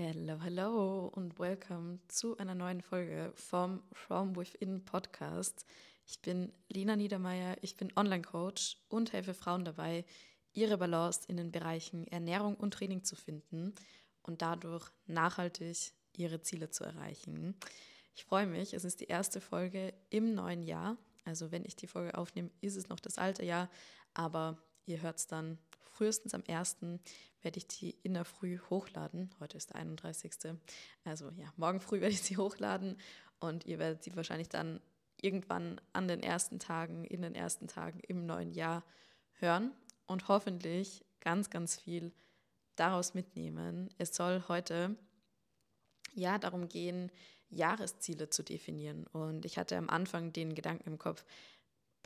Hello, hello und welcome zu einer neuen Folge vom From Within Podcast. Ich bin Lina Niedermeyer, ich bin Online-Coach und helfe Frauen dabei, ihre Balance in den Bereichen Ernährung und Training zu finden und dadurch nachhaltig ihre Ziele zu erreichen. Ich freue mich, es ist die erste Folge im neuen Jahr. Also wenn ich die Folge aufnehme, ist es noch das alte Jahr, aber ihr hört es dann frühestens am 1. werde ich die in der Früh hochladen. Heute ist der 31. Also ja, morgen früh werde ich sie hochladen und ihr werdet sie wahrscheinlich dann irgendwann an den ersten Tagen, in den ersten Tagen im neuen Jahr hören und hoffentlich ganz, ganz viel daraus mitnehmen. Es soll heute ja darum gehen, Jahresziele zu definieren. Und ich hatte am Anfang den Gedanken im Kopf,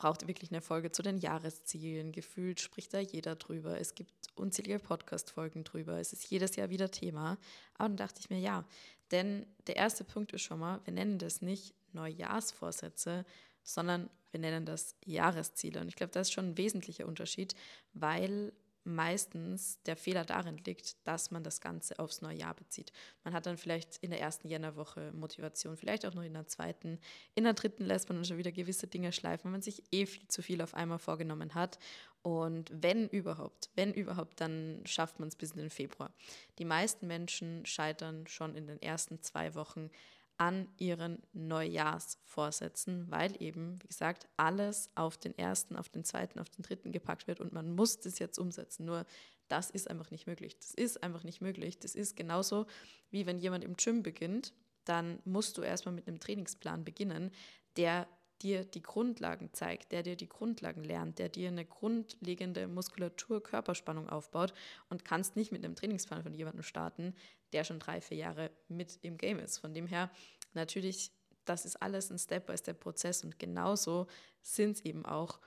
braucht wirklich eine Folge zu den Jahreszielen. Gefühlt spricht da jeder drüber. Es gibt unzählige Podcast-Folgen drüber. Es ist jedes Jahr wieder Thema. Aber dann dachte ich mir, ja, denn der erste Punkt ist schon mal, wir nennen das nicht Neujahrsvorsätze, sondern wir nennen das Jahresziele. Und ich glaube, das ist schon ein wesentlicher Unterschied, weil meistens der Fehler darin liegt, dass man das Ganze aufs neue Jahr bezieht. Man hat dann vielleicht in der ersten Jännerwoche Motivation, vielleicht auch nur in der zweiten. In der dritten lässt man dann schon wieder gewisse Dinge schleifen, wenn man sich eh viel zu viel auf einmal vorgenommen hat. Und wenn überhaupt, wenn überhaupt, dann schafft man es bis in den Februar. Die meisten Menschen scheitern schon in den ersten zwei Wochen an ihren Neujahrsvorsätzen, weil eben, wie gesagt, alles auf den ersten, auf den zweiten, auf den dritten gepackt wird und man muss das jetzt umsetzen. Nur das ist einfach nicht möglich. Das ist einfach nicht möglich. Das ist genauso wie wenn jemand im Gym beginnt, dann musst du erstmal mit einem Trainingsplan beginnen, der dir die Grundlagen zeigt, der dir die Grundlagen lernt, der dir eine grundlegende Muskulatur-Körperspannung aufbaut und kannst nicht mit einem Trainingsplan von jemandem starten, der schon drei, vier Jahre mit im Game ist. Von dem her, natürlich, das ist alles ein Step-by-Step-Prozess und genauso sind es eben auch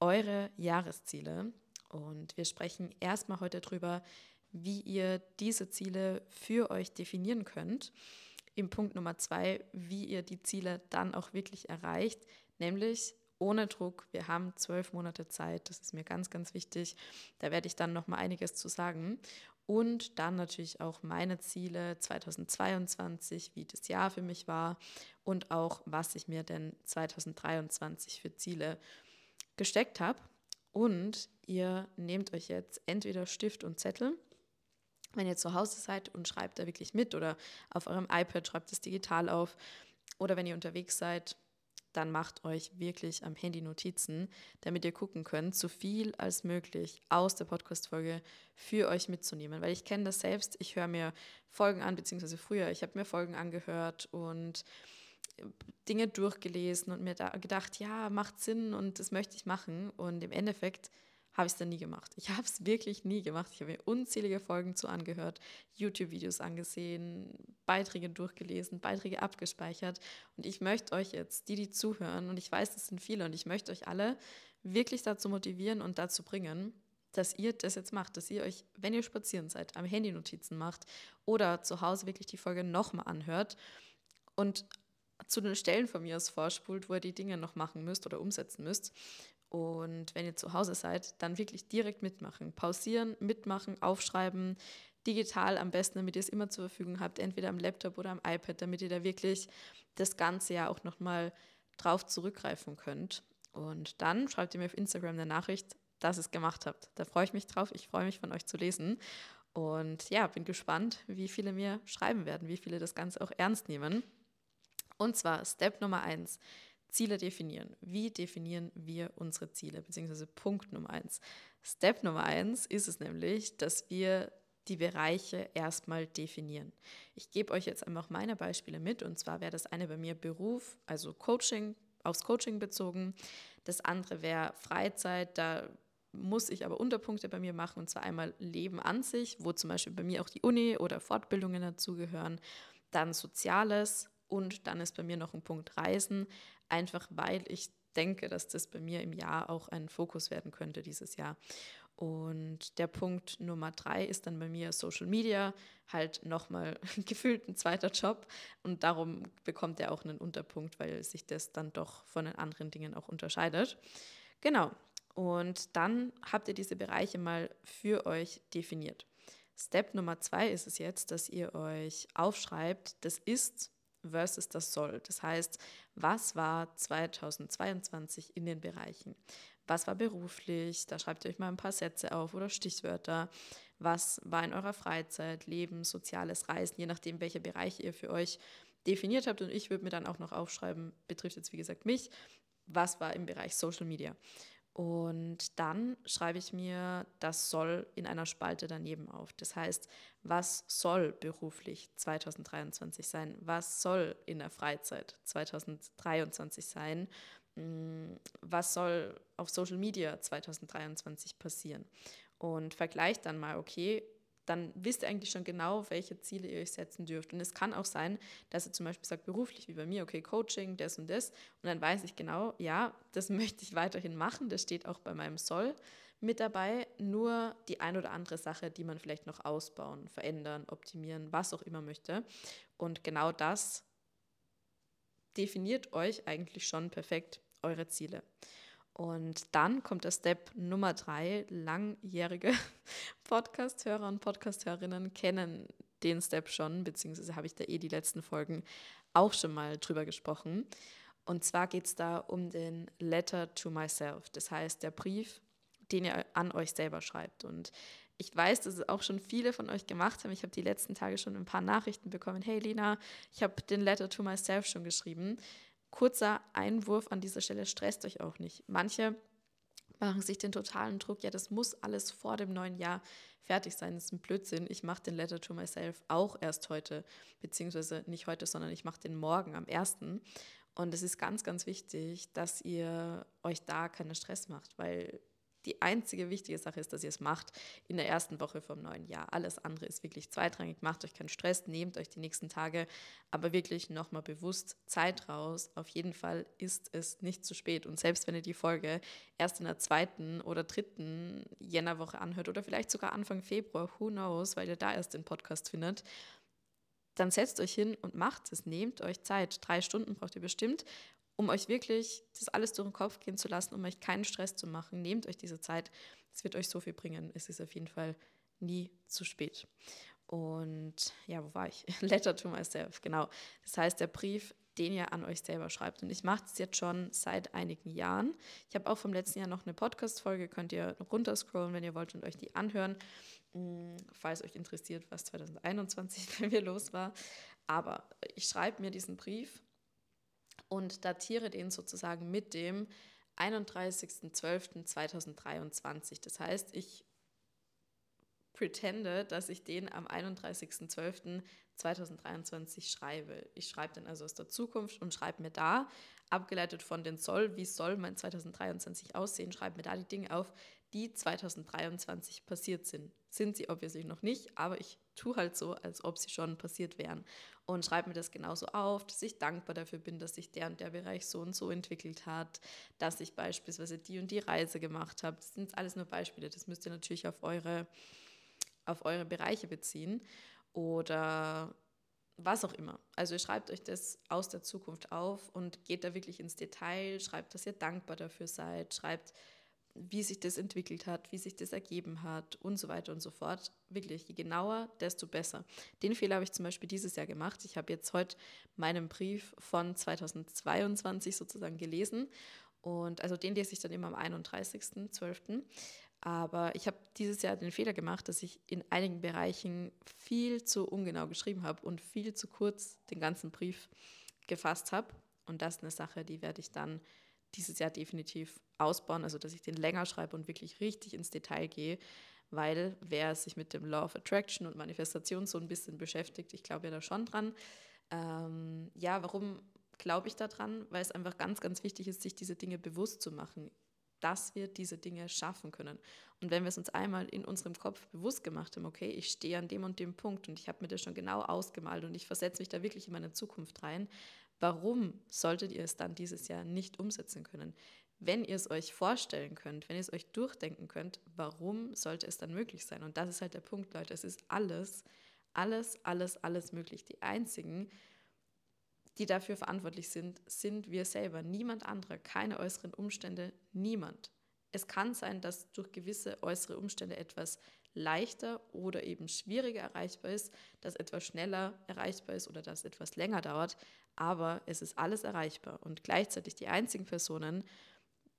eure Jahresziele. Und wir sprechen erstmal heute darüber, wie ihr diese Ziele für euch definieren könnt im Punkt Nummer zwei, wie ihr die Ziele dann auch wirklich erreicht, nämlich ohne Druck. Wir haben zwölf Monate Zeit, das ist mir ganz, ganz wichtig. Da werde ich dann noch mal einiges zu sagen. Und dann natürlich auch meine Ziele 2022, wie das Jahr für mich war und auch, was ich mir denn 2023 für Ziele gesteckt habe. Und ihr nehmt euch jetzt entweder Stift und Zettel wenn ihr zu Hause seid und schreibt da wirklich mit oder auf eurem iPad schreibt es digital auf oder wenn ihr unterwegs seid, dann macht euch wirklich am Handy Notizen, damit ihr gucken könnt, so viel als möglich aus der Podcast-Folge für euch mitzunehmen. Weil ich kenne das selbst, ich höre mir Folgen an, beziehungsweise früher, ich habe mir Folgen angehört und Dinge durchgelesen und mir da gedacht, ja, macht Sinn und das möchte ich machen. Und im Endeffekt habe ich es dann nie gemacht. Ich habe es wirklich nie gemacht. Ich habe mir unzählige Folgen zu angehört, YouTube-Videos angesehen, Beiträge durchgelesen, Beiträge abgespeichert. Und ich möchte euch jetzt, die, die zuhören, und ich weiß, das sind viele, und ich möchte euch alle wirklich dazu motivieren und dazu bringen, dass ihr das jetzt macht, dass ihr euch, wenn ihr spazieren seid, am Handy Notizen macht oder zu Hause wirklich die Folge nochmal anhört und zu den Stellen von mir aus vorspult, wo ihr die Dinge noch machen müsst oder umsetzen müsst und wenn ihr zu Hause seid, dann wirklich direkt mitmachen. Pausieren, mitmachen, aufschreiben, digital am besten, damit ihr es immer zur Verfügung habt, entweder am Laptop oder am iPad, damit ihr da wirklich das ganze Jahr auch nochmal drauf zurückgreifen könnt. Und dann schreibt ihr mir auf Instagram eine Nachricht, dass ihr es gemacht habt. Da freue ich mich drauf. Ich freue mich von euch zu lesen. Und ja, bin gespannt, wie viele mir schreiben werden, wie viele das Ganze auch ernst nehmen. Und zwar Step Nummer eins Ziele definieren. Wie definieren wir unsere Ziele? Beziehungsweise Punkt Nummer eins. Step Nummer eins ist es nämlich, dass wir die Bereiche erstmal definieren. Ich gebe euch jetzt einfach meine Beispiele mit und zwar wäre das eine bei mir Beruf, also Coaching, aufs Coaching bezogen. Das andere wäre Freizeit, da muss ich aber Unterpunkte bei mir machen und zwar einmal Leben an sich, wo zum Beispiel bei mir auch die Uni oder Fortbildungen dazugehören. Dann Soziales, und dann ist bei mir noch ein Punkt Reisen, einfach weil ich denke, dass das bei mir im Jahr auch ein Fokus werden könnte dieses Jahr. Und der Punkt Nummer drei ist dann bei mir Social Media, halt nochmal gefühlt ein zweiter Job. Und darum bekommt er auch einen Unterpunkt, weil sich das dann doch von den anderen Dingen auch unterscheidet. Genau. Und dann habt ihr diese Bereiche mal für euch definiert. Step Nummer zwei ist es jetzt, dass ihr euch aufschreibt, das ist versus das soll. Das heißt, was war 2022 in den Bereichen? Was war beruflich? Da schreibt ihr euch mal ein paar Sätze auf oder Stichwörter. Was war in eurer Freizeit, Leben, soziales Reisen, je nachdem, welche Bereiche ihr für euch definiert habt. Und ich würde mir dann auch noch aufschreiben, betrifft jetzt wie gesagt mich, was war im Bereich Social Media. Und dann schreibe ich mir das soll in einer Spalte daneben auf. Das heißt, was soll beruflich 2023 sein? Was soll in der Freizeit 2023 sein? Mm, was soll auf Social Media 2023 passieren? Und vergleicht dann mal, okay, dann wisst ihr eigentlich schon genau, welche Ziele ihr euch setzen dürft. Und es kann auch sein, dass ihr zum Beispiel sagt, beruflich wie bei mir, okay, Coaching, das und das. Und dann weiß ich genau, ja, das möchte ich weiterhin machen. Das steht auch bei meinem Soll mit dabei. Nur die ein oder andere Sache, die man vielleicht noch ausbauen, verändern, optimieren, was auch immer möchte. Und genau das definiert euch eigentlich schon perfekt eure Ziele. Und dann kommt der Step Nummer drei. Langjährige Podcast-Hörer und Podcast-Hörerinnen kennen den Step schon, beziehungsweise habe ich da eh die letzten Folgen auch schon mal drüber gesprochen. Und zwar geht es da um den Letter to Myself, das heißt der Brief, den ihr an euch selber schreibt. Und ich weiß, dass es auch schon viele von euch gemacht haben. Ich habe die letzten Tage schon ein paar Nachrichten bekommen. Hey Lina, ich habe den Letter to Myself schon geschrieben. Kurzer Einwurf an dieser Stelle, stresst euch auch nicht. Manche machen sich den totalen Druck, ja, das muss alles vor dem neuen Jahr fertig sein. Das ist ein Blödsinn. Ich mache den Letter to myself auch erst heute, beziehungsweise nicht heute, sondern ich mache den morgen am 1. Und es ist ganz, ganz wichtig, dass ihr euch da keinen Stress macht, weil die einzige wichtige Sache ist, dass ihr es macht in der ersten Woche vom neuen Jahr. Alles andere ist wirklich zweitrangig. Macht euch keinen Stress, nehmt euch die nächsten Tage, aber wirklich nochmal bewusst Zeit raus. Auf jeden Fall ist es nicht zu spät. Und selbst wenn ihr die Folge erst in der zweiten oder dritten Jännerwoche anhört oder vielleicht sogar Anfang Februar, who knows, weil ihr da erst den Podcast findet, dann setzt euch hin und macht es. Nehmt euch Zeit. Drei Stunden braucht ihr bestimmt um euch wirklich das alles durch den Kopf gehen zu lassen, um euch keinen Stress zu machen. Nehmt euch diese Zeit. Es wird euch so viel bringen. Es ist auf jeden Fall nie zu spät. Und ja, wo war ich? Letter to myself, genau. Das heißt, der Brief, den ihr an euch selber schreibt. Und ich mache das jetzt schon seit einigen Jahren. Ich habe auch vom letzten Jahr noch eine Podcast-Folge, könnt ihr runterscrollen, wenn ihr wollt und euch die anhören, mm, falls euch interessiert, was 2021 bei mir los war. Aber ich schreibe mir diesen Brief und datiere den sozusagen mit dem 31.12.2023. Das heißt, ich pretende, dass ich den am 31.12.2023 schreibe. Ich schreibe den also aus der Zukunft und schreibe mir da, abgeleitet von den Soll, wie soll mein 2023 aussehen, schreibe mir da die Dinge auf, die 2023 passiert sind. Sind sie obviously noch nicht, aber ich tue halt so, als ob sie schon passiert wären. Und schreibe mir das genauso auf, dass ich dankbar dafür bin, dass sich der und der Bereich so und so entwickelt hat, dass ich beispielsweise die und die Reise gemacht habe. Das sind alles nur Beispiele. Das müsst ihr natürlich auf eure, auf eure Bereiche beziehen. Oder was auch immer. Also ihr schreibt euch das aus der Zukunft auf und geht da wirklich ins Detail, schreibt, dass ihr dankbar dafür seid, schreibt, wie sich das entwickelt hat, wie sich das ergeben hat und so weiter und so fort. Wirklich, je genauer, desto besser. Den Fehler habe ich zum Beispiel dieses Jahr gemacht. Ich habe jetzt heute meinen Brief von 2022 sozusagen gelesen und also den lese ich dann immer am 31.12. Aber ich habe dieses Jahr den Fehler gemacht, dass ich in einigen Bereichen viel zu ungenau geschrieben habe und viel zu kurz den ganzen Brief gefasst habe. Und das ist eine Sache, die werde ich dann dieses Jahr definitiv ausbauen, also dass ich den länger schreibe und wirklich richtig ins Detail gehe, weil wer sich mit dem Law of Attraction und Manifestation so ein bisschen beschäftigt, ich glaube ja da schon dran. Ähm, ja, warum glaube ich da dran? Weil es einfach ganz, ganz wichtig ist, sich diese Dinge bewusst zu machen, dass wir diese Dinge schaffen können. Und wenn wir es uns einmal in unserem Kopf bewusst gemacht haben, okay, ich stehe an dem und dem Punkt und ich habe mir das schon genau ausgemalt und ich versetze mich da wirklich in meine Zukunft rein, Warum solltet ihr es dann dieses Jahr nicht umsetzen können? Wenn ihr es euch vorstellen könnt, wenn ihr es euch durchdenken könnt, warum sollte es dann möglich sein? Und das ist halt der Punkt, Leute. Es ist alles, alles, alles, alles möglich. Die einzigen, die dafür verantwortlich sind, sind wir selber. Niemand anderer, keine äußeren Umstände, niemand. Es kann sein, dass durch gewisse äußere Umstände etwas leichter oder eben schwieriger erreichbar ist, dass etwas schneller erreichbar ist oder dass etwas länger dauert. Aber es ist alles erreichbar. Und gleichzeitig die einzigen Personen,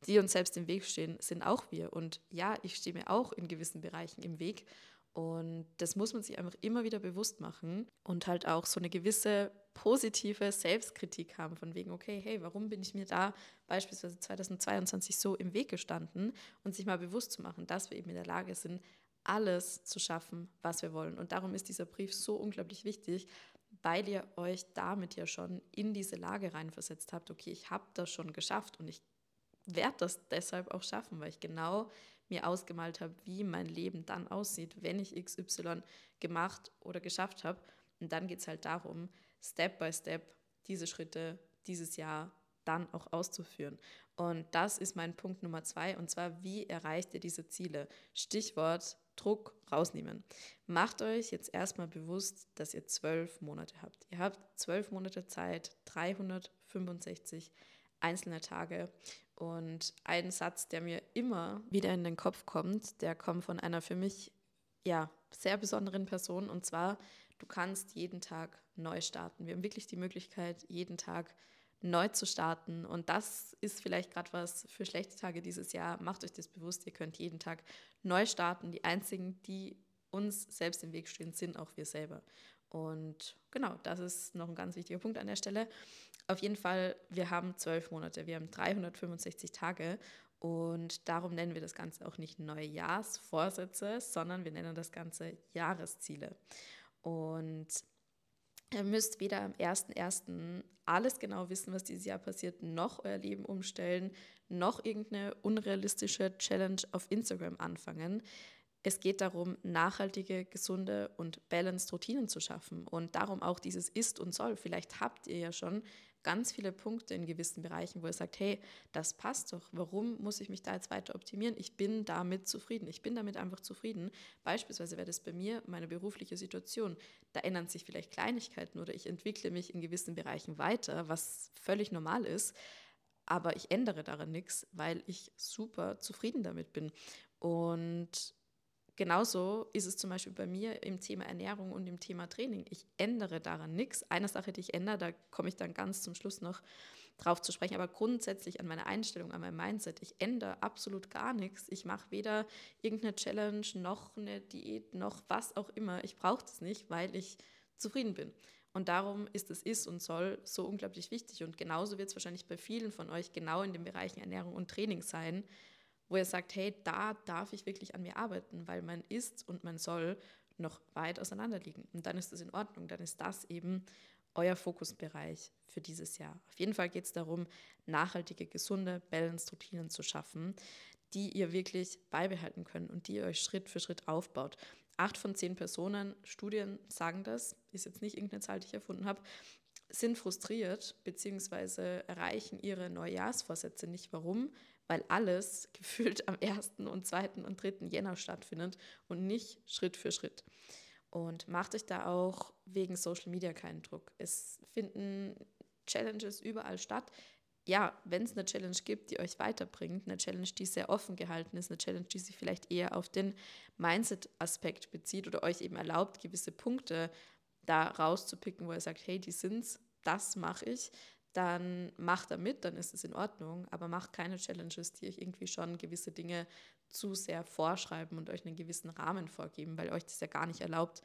die uns selbst im Weg stehen, sind auch wir. Und ja, ich stehe mir auch in gewissen Bereichen im Weg. Und das muss man sich einfach immer wieder bewusst machen und halt auch so eine gewisse positive Selbstkritik haben, von wegen, okay, hey, warum bin ich mir da beispielsweise 2022 so im Weg gestanden und sich mal bewusst zu machen, dass wir eben in der Lage sind, alles zu schaffen, was wir wollen. Und darum ist dieser Brief so unglaublich wichtig, weil ihr euch damit ja schon in diese Lage reinversetzt habt, okay, ich habe das schon geschafft und ich werde das deshalb auch schaffen, weil ich genau mir ausgemalt habe, wie mein Leben dann aussieht, wenn ich XY gemacht oder geschafft habe. Und dann geht es halt darum, Step by Step diese Schritte dieses Jahr dann auch auszuführen. Und das ist mein Punkt Nummer zwei, und zwar, wie erreicht ihr diese Ziele? Stichwort Druck rausnehmen. Macht euch jetzt erstmal bewusst, dass ihr zwölf Monate habt. Ihr habt zwölf Monate Zeit, 365 einzelne Tage. Und ein Satz, der mir immer wieder in den Kopf kommt, der kommt von einer für mich ja sehr besonderen Person. Und zwar, du kannst jeden Tag neu starten. Wir haben wirklich die Möglichkeit, jeden Tag neu zu starten. Und das ist vielleicht gerade was für schlechte Tage dieses Jahr. Macht euch das bewusst, ihr könnt jeden Tag neu starten. Die einzigen, die uns selbst im Weg stehen, sind auch wir selber. Und genau, das ist noch ein ganz wichtiger Punkt an der Stelle. Auf jeden Fall, wir haben zwölf Monate, wir haben 365 Tage und darum nennen wir das Ganze auch nicht Neujahrsvorsätze, sondern wir nennen das Ganze Jahresziele. Und ihr müsst weder am 1.1. alles genau wissen, was dieses Jahr passiert, noch euer Leben umstellen, noch irgendeine unrealistische Challenge auf Instagram anfangen. Es geht darum, nachhaltige, gesunde und balanced Routinen zu schaffen und darum auch dieses Ist und Soll. Vielleicht habt ihr ja schon ganz viele Punkte in gewissen Bereichen, wo ihr sagt, hey, das passt doch. Warum muss ich mich da jetzt weiter optimieren? Ich bin damit zufrieden. Ich bin damit einfach zufrieden. Beispielsweise wäre das bei mir meine berufliche Situation. Da ändern sich vielleicht Kleinigkeiten oder ich entwickle mich in gewissen Bereichen weiter, was völlig normal ist. Aber ich ändere daran nichts, weil ich super zufrieden damit bin. Und Genauso ist es zum Beispiel bei mir im Thema Ernährung und im Thema Training. Ich ändere daran nichts. Eine Sache, die ich ändere, da komme ich dann ganz zum Schluss noch drauf zu sprechen, aber grundsätzlich an meiner Einstellung, an meinem Mindset. Ich ändere absolut gar nichts. Ich mache weder irgendeine Challenge noch eine Diät noch was auch immer. Ich brauche das nicht, weil ich zufrieden bin. Und darum ist das Ist und Soll so unglaublich wichtig. Und genauso wird es wahrscheinlich bei vielen von euch genau in den Bereichen Ernährung und Training sein wo er sagt, hey, da darf ich wirklich an mir arbeiten, weil mein Ist und mein Soll noch weit auseinander liegen. Und dann ist das in Ordnung, dann ist das eben euer Fokusbereich für dieses Jahr. Auf jeden Fall geht es darum, nachhaltige, gesunde Balance-Routinen zu schaffen, die ihr wirklich beibehalten könnt und die ihr euch Schritt für Schritt aufbaut. Acht von zehn Personen, Studien sagen das, ist jetzt nicht irgendeine Zahl, die ich erfunden habe, sind frustriert bzw. erreichen ihre Neujahrsvorsätze nicht. Warum? Weil alles gefühlt am 1. und 2. und 3. Jänner stattfindet und nicht Schritt für Schritt. Und macht euch da auch wegen Social Media keinen Druck. Es finden Challenges überall statt. Ja, wenn es eine Challenge gibt, die euch weiterbringt, eine Challenge, die sehr offen gehalten ist, eine Challenge, die sich vielleicht eher auf den Mindset-Aspekt bezieht oder euch eben erlaubt, gewisse Punkte da rauszupicken, wo ihr sagt, hey, die sind's, das mache ich, dann macht damit, dann ist es in Ordnung, aber macht keine Challenges, die euch irgendwie schon gewisse Dinge zu sehr vorschreiben und euch einen gewissen Rahmen vorgeben, weil euch das ja gar nicht erlaubt,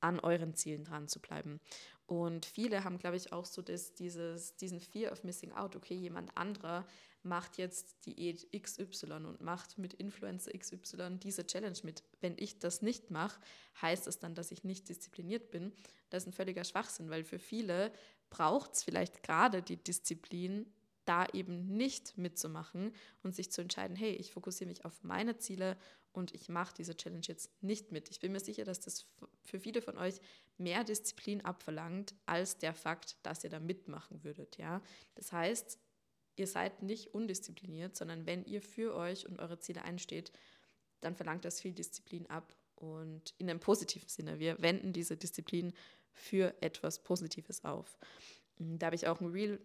an euren Zielen dran zu bleiben. Und viele haben, glaube ich, auch so das, dieses, diesen Fear of Missing Out. Okay, jemand anderer macht jetzt Diät XY und macht mit Influencer XY diese Challenge mit. Wenn ich das nicht mache, heißt das dann, dass ich nicht diszipliniert bin. Das ist ein völliger Schwachsinn, weil für viele braucht es vielleicht gerade die Disziplin, da eben nicht mitzumachen und sich zu entscheiden, hey, ich fokussiere mich auf meine Ziele und ich mache diese Challenge jetzt nicht mit. Ich bin mir sicher, dass das für viele von euch mehr Disziplin abverlangt als der Fakt, dass ihr da mitmachen würdet. Ja? Das heißt, ihr seid nicht undiszipliniert, sondern wenn ihr für euch und eure Ziele einsteht, dann verlangt das viel Disziplin ab und in einem positiven Sinne. Wir wenden diese Disziplin für etwas Positives auf. Mm, da habe ich auch ein Reel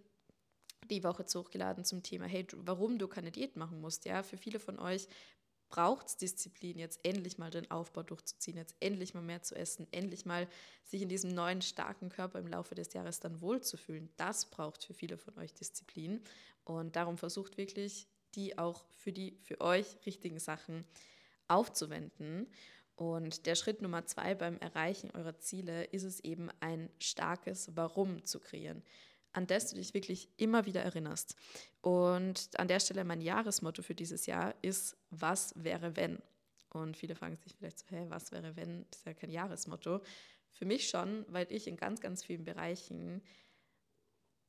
die Woche hochgeladen zum Thema, hey, warum du keine Diät machen musst. Ja, für viele von euch braucht es Disziplin, jetzt endlich mal den Aufbau durchzuziehen, jetzt endlich mal mehr zu essen, endlich mal sich in diesem neuen starken Körper im Laufe des Jahres dann wohlzufühlen. Das braucht für viele von euch Disziplin. Und darum versucht wirklich, die auch für die für euch richtigen Sachen aufzuwenden. Und der Schritt Nummer zwei beim Erreichen eurer Ziele ist es eben, ein starkes Warum zu kreieren an das du dich wirklich immer wieder erinnerst. Und an der Stelle mein Jahresmotto für dieses Jahr ist, was wäre wenn? Und viele fragen sich vielleicht so, hä, was wäre wenn? Das ist ja kein Jahresmotto. Für mich schon, weil ich in ganz, ganz vielen Bereichen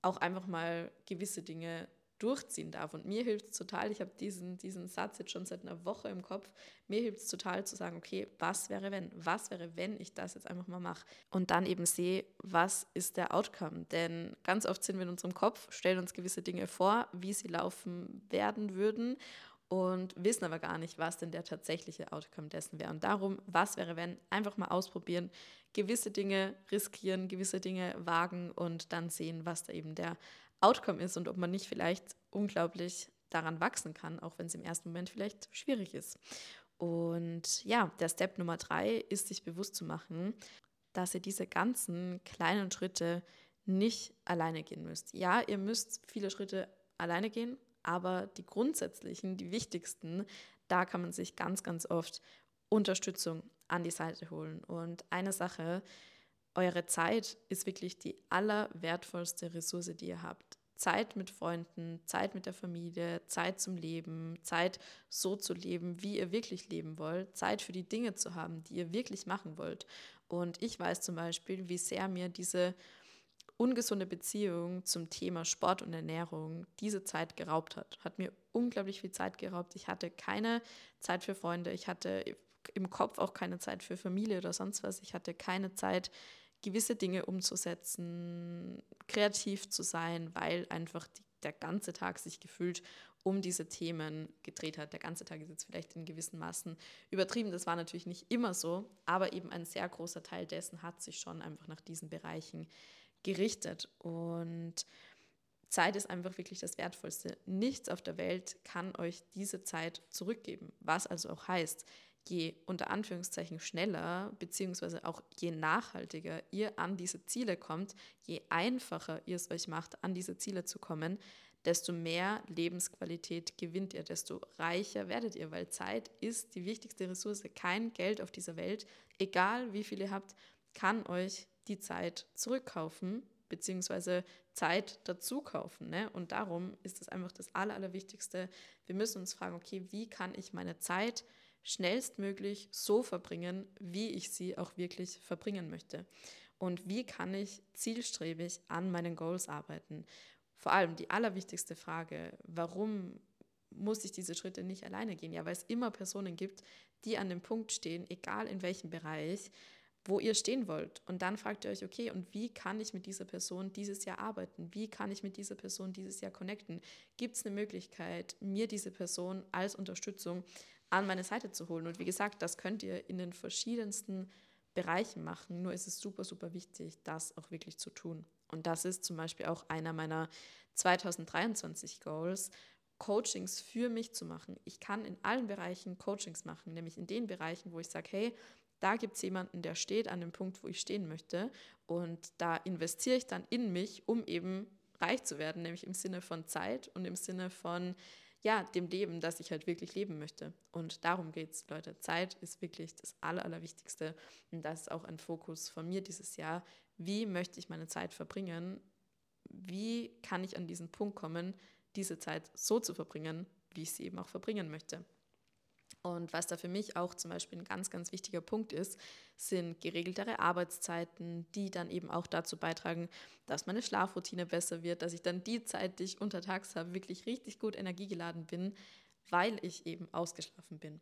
auch einfach mal gewisse Dinge durchziehen darf. Und mir hilft es total, ich habe diesen, diesen Satz jetzt schon seit einer Woche im Kopf, mir hilft es total zu sagen, okay, was wäre wenn? Was wäre, wenn ich das jetzt einfach mal mache? Und dann eben sehe, was ist der Outcome? Denn ganz oft sind wir in unserem Kopf, stellen uns gewisse Dinge vor, wie sie laufen werden würden und wissen aber gar nicht, was denn der tatsächliche Outcome dessen wäre. Und darum, was wäre, wenn, einfach mal ausprobieren, gewisse Dinge riskieren, gewisse Dinge wagen und dann sehen, was da eben der Outcome ist und ob man nicht vielleicht unglaublich daran wachsen kann, auch wenn es im ersten Moment vielleicht schwierig ist. Und ja, der Step Nummer drei ist, sich bewusst zu machen, dass ihr diese ganzen kleinen Schritte nicht alleine gehen müsst. Ja, ihr müsst viele Schritte alleine gehen, aber die grundsätzlichen, die wichtigsten, da kann man sich ganz, ganz oft Unterstützung an die Seite holen. Und eine Sache, eure Zeit ist wirklich die allerwertvollste Ressource, die ihr habt. Zeit mit Freunden, Zeit mit der Familie, Zeit zum Leben, Zeit so zu leben, wie ihr wirklich leben wollt, Zeit für die Dinge zu haben, die ihr wirklich machen wollt. Und ich weiß zum Beispiel, wie sehr mir diese ungesunde Beziehung zum Thema Sport und Ernährung diese Zeit geraubt hat. Hat mir unglaublich viel Zeit geraubt. Ich hatte keine Zeit für Freunde, ich hatte im Kopf auch keine Zeit für Familie oder sonst was. Ich hatte keine Zeit, gewisse Dinge umzusetzen, kreativ zu sein, weil einfach die, der ganze Tag sich gefühlt um diese Themen gedreht hat. Der ganze Tag ist jetzt vielleicht in gewissen Maßen übertrieben. Das war natürlich nicht immer so, aber eben ein sehr großer Teil dessen hat sich schon einfach nach diesen Bereichen gerichtet. Und Zeit ist einfach wirklich das Wertvollste. Nichts auf der Welt kann euch diese Zeit zurückgeben. Was also auch heißt, je unter Anführungszeichen schneller, beziehungsweise auch je nachhaltiger ihr an diese Ziele kommt, je einfacher ihr es euch macht, an diese Ziele zu kommen, desto mehr Lebensqualität gewinnt ihr, desto reicher werdet ihr, weil Zeit ist die wichtigste Ressource. Kein Geld auf dieser Welt, egal wie viel ihr habt, kann euch die Zeit zurückkaufen, beziehungsweise Zeit dazu kaufen. Ne? Und darum ist es einfach das Aller, Allerwichtigste. Wir müssen uns fragen, okay, wie kann ich meine Zeit schnellstmöglich so verbringen, wie ich sie auch wirklich verbringen möchte. Und wie kann ich zielstrebig an meinen Goals arbeiten? Vor allem die allerwichtigste Frage, warum muss ich diese Schritte nicht alleine gehen? Ja, weil es immer Personen gibt, die an dem Punkt stehen, egal in welchem Bereich, wo ihr stehen wollt. Und dann fragt ihr euch, okay, und wie kann ich mit dieser Person dieses Jahr arbeiten? Wie kann ich mit dieser Person dieses Jahr connecten? Gibt es eine Möglichkeit, mir diese Person als Unterstützung an meine Seite zu holen. Und wie gesagt, das könnt ihr in den verschiedensten Bereichen machen. Nur ist es super, super wichtig, das auch wirklich zu tun. Und das ist zum Beispiel auch einer meiner 2023 Goals, Coachings für mich zu machen. Ich kann in allen Bereichen Coachings machen, nämlich in den Bereichen, wo ich sage, hey, da gibt es jemanden, der steht an dem Punkt, wo ich stehen möchte. Und da investiere ich dann in mich, um eben reich zu werden, nämlich im Sinne von Zeit und im Sinne von ja, dem Leben, das ich halt wirklich leben möchte. Und darum geht es, Leute. Zeit ist wirklich das Aller, Allerwichtigste. Und das ist auch ein Fokus von mir dieses Jahr. Wie möchte ich meine Zeit verbringen? Wie kann ich an diesen Punkt kommen, diese Zeit so zu verbringen, wie ich sie eben auch verbringen möchte? Und was da für mich auch zum Beispiel ein ganz, ganz wichtiger Punkt ist, sind geregeltere Arbeitszeiten, die dann eben auch dazu beitragen, dass meine Schlafroutine besser wird, dass ich dann die Zeit, die ich untertags habe, wirklich richtig gut energiegeladen bin, weil ich eben ausgeschlafen bin.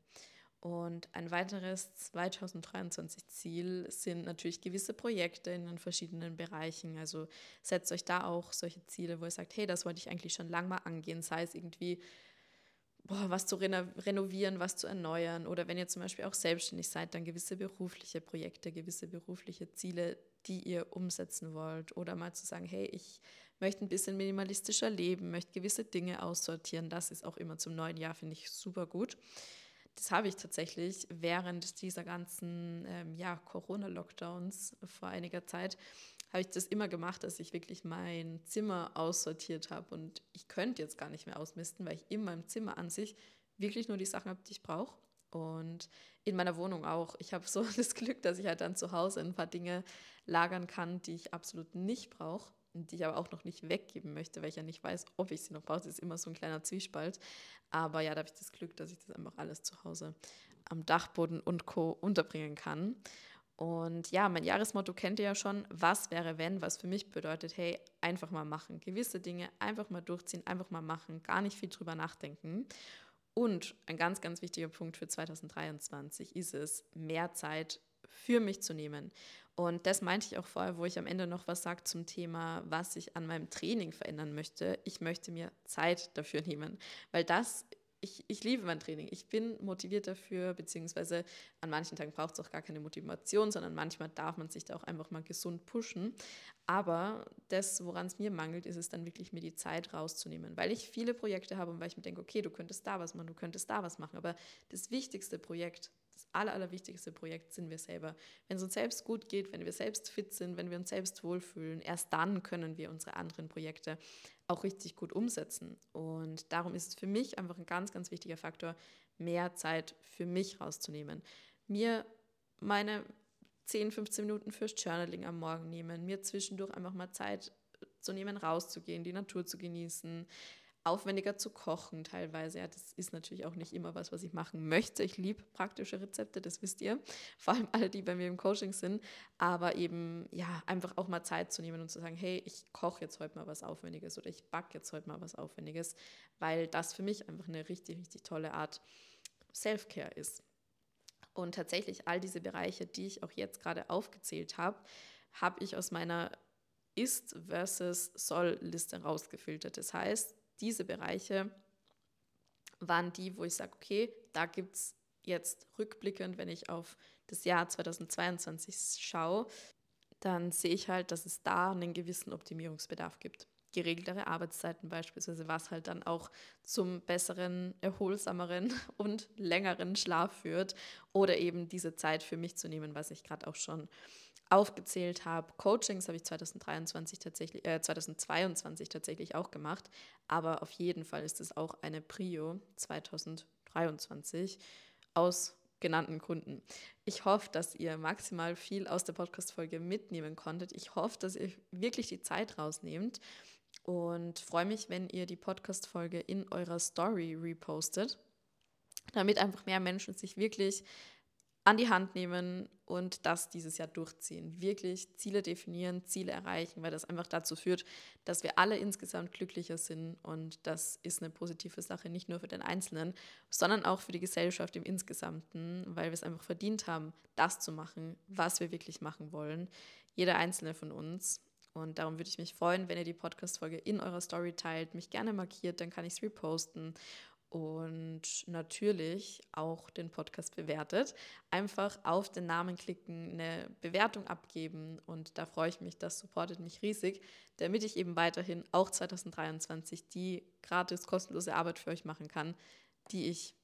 Und ein weiteres 2023 Ziel sind natürlich gewisse Projekte in den verschiedenen Bereichen. Also setzt euch da auch solche Ziele, wo ihr sagt, hey, das wollte ich eigentlich schon lange mal angehen, sei es irgendwie boah, was zu renovieren, was zu erneuern. Oder wenn ihr zum Beispiel auch selbstständig seid, dann gewisse berufliche Projekte, gewisse berufliche Ziele, die ihr umsetzen wollt. Oder mal zu sagen, hey, ich möchte ein bisschen minimalistischer leben, möchte gewisse Dinge aussortieren, das ist auch immer zum neuen Jahr, finde ich super gut. das habe ich tatsächlich während dieser ganzen ähm, ja, Corona-Lockdowns vor einiger Zeit, habe ich das immer gemacht, dass ich wirklich mein Zimmer aussortiert habe. Und ich könnte jetzt gar nicht mehr ausmisten, weil ich in meinem Zimmer an sich wirklich nur die Sachen habe, die ich brauche. Und in meiner Wohnung auch. Ich habe so das Glück, dass ich halt dann zu Hause ein paar Dinge lagern kann, die ich absolut nicht brauche und die ich aber auch noch nicht weggeben möchte, weil ich ja nicht weiß, ob ich sie noch brauche. Das ist immer so ein kleiner Zwiespalt. Aber ja, da habe ich das Glück, dass ich das einfach alles zu Hause am Dachboden und Co. unterbringen kann. Und ja, mein Jahresmotto kennt ihr ja schon. Was wäre, wenn? Was für mich bedeutet, hey, einfach mal machen. Gewisse Dinge einfach mal durchziehen, einfach mal machen, gar nicht viel drüber nachdenken. Und ein ganz, ganz wichtiger Punkt für 2023 ist es, mehr Zeit für mich zu nehmen. Und das meinte ich auch vorher, wo ich am Ende noch was sage zum Thema, was ich an meinem Training verändern möchte. Ich möchte mir Zeit dafür nehmen, weil das ich, ich liebe mein Training. Ich bin motiviert dafür, beziehungsweise an manchen Tagen braucht es auch gar keine Motivation, sondern manchmal darf man sich da auch einfach mal gesund pushen. Aber das, woran es mir mangelt, ist es dann wirklich, mir die Zeit rauszunehmen, weil ich viele Projekte habe und weil ich mir denke, okay, du könntest da was machen, du könntest da was machen. Aber das wichtigste Projekt, das aller, allerwichtigste Projekt sind wir selber. Wenn es uns selbst gut geht, wenn wir selbst fit sind, wenn wir uns selbst wohlfühlen, erst dann können wir unsere anderen Projekte auch richtig gut umsetzen. Und darum ist es für mich einfach ein ganz, ganz wichtiger Faktor, mehr Zeit für mich rauszunehmen. Mir meine 10, 15 Minuten fürs Journaling am Morgen nehmen, mir zwischendurch einfach mal Zeit zu nehmen, rauszugehen, die Natur zu genießen, aufwendiger zu kochen teilweise. Ja, das ist natürlich auch nicht immer was, was ich machen möchte. Ich liebe praktische Rezepte, das wisst ihr. Vor allem alle, die bei mir im Coaching sind. Aber eben, ja, einfach auch mal Zeit zu nehmen und zu sagen, hey, ich koche jetzt heute mal was Aufwendiges oder ich backe jetzt heute mal was Aufwendiges, weil das für mich einfach eine richtig, richtig tolle Art Self-Care ist. Und tatsächlich all diese Bereiche, die ich auch jetzt gerade aufgezählt habe, habe ich aus meiner Ist versus Soll-Liste rausgefiltert. Das heißt, diese Bereiche waren die, wo ich sage, okay, da gibt es jetzt rückblickend, wenn ich auf das Jahr 2022 schaue, dann sehe ich halt, dass es da einen gewissen Optimierungsbedarf gibt. Geregeltere Arbeitszeiten beispielsweise, was halt dann auch zum besseren, erholsameren und längeren Schlaf führt oder eben diese Zeit für mich zu nehmen, was ich gerade auch schon aufgezählt habe. Coachings habe ich 2023 tatsächlich, äh, 2022 tatsächlich auch gemacht, aber auf jeden Fall ist es auch eine Prio 2023 aus genannten Gründen. Ich hoffe, dass ihr maximal viel aus der Podcast-Folge mitnehmen konntet. Ich hoffe, dass ihr wirklich die Zeit rausnehmt und freue mich, wenn ihr die Podcast-Folge in eurer Story repostet, damit einfach mehr Menschen sich wirklich an die Hand nehmen und das dieses Jahr durchziehen. Wirklich Ziele definieren, Ziele erreichen, weil das einfach dazu führt, dass wir alle insgesamt glücklicher sind und das ist eine positive Sache, nicht nur für den Einzelnen, sondern auch für die Gesellschaft im Insgesamten, weil wir es einfach verdient haben, das zu machen, was wir wirklich machen wollen. Jeder einzelne von uns. Und darum würde ich mich freuen, wenn ihr die Podcast-Folge in eurer Story teilt, mich gerne markiert, dann kann ich es reposten und natürlich auch den Podcast bewertet. Einfach auf den Namen klicken, eine Bewertung abgeben und da freue ich mich, das supportet mich riesig, damit ich eben weiterhin auch 2023 die gratis kostenlose Arbeit für euch machen kann, die ich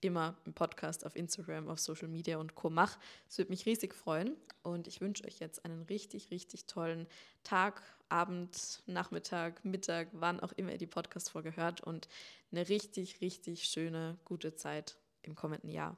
immer im Podcast, auf Instagram, auf Social Media und Co. mache. Es würde mich riesig freuen und ich wünsche euch jetzt einen richtig, richtig tollen Tag, Abend, Nachmittag, Mittag, wann auch immer ihr die Podcast-Folge hört und eine richtig, richtig schöne, gute Zeit im kommenden Jahr.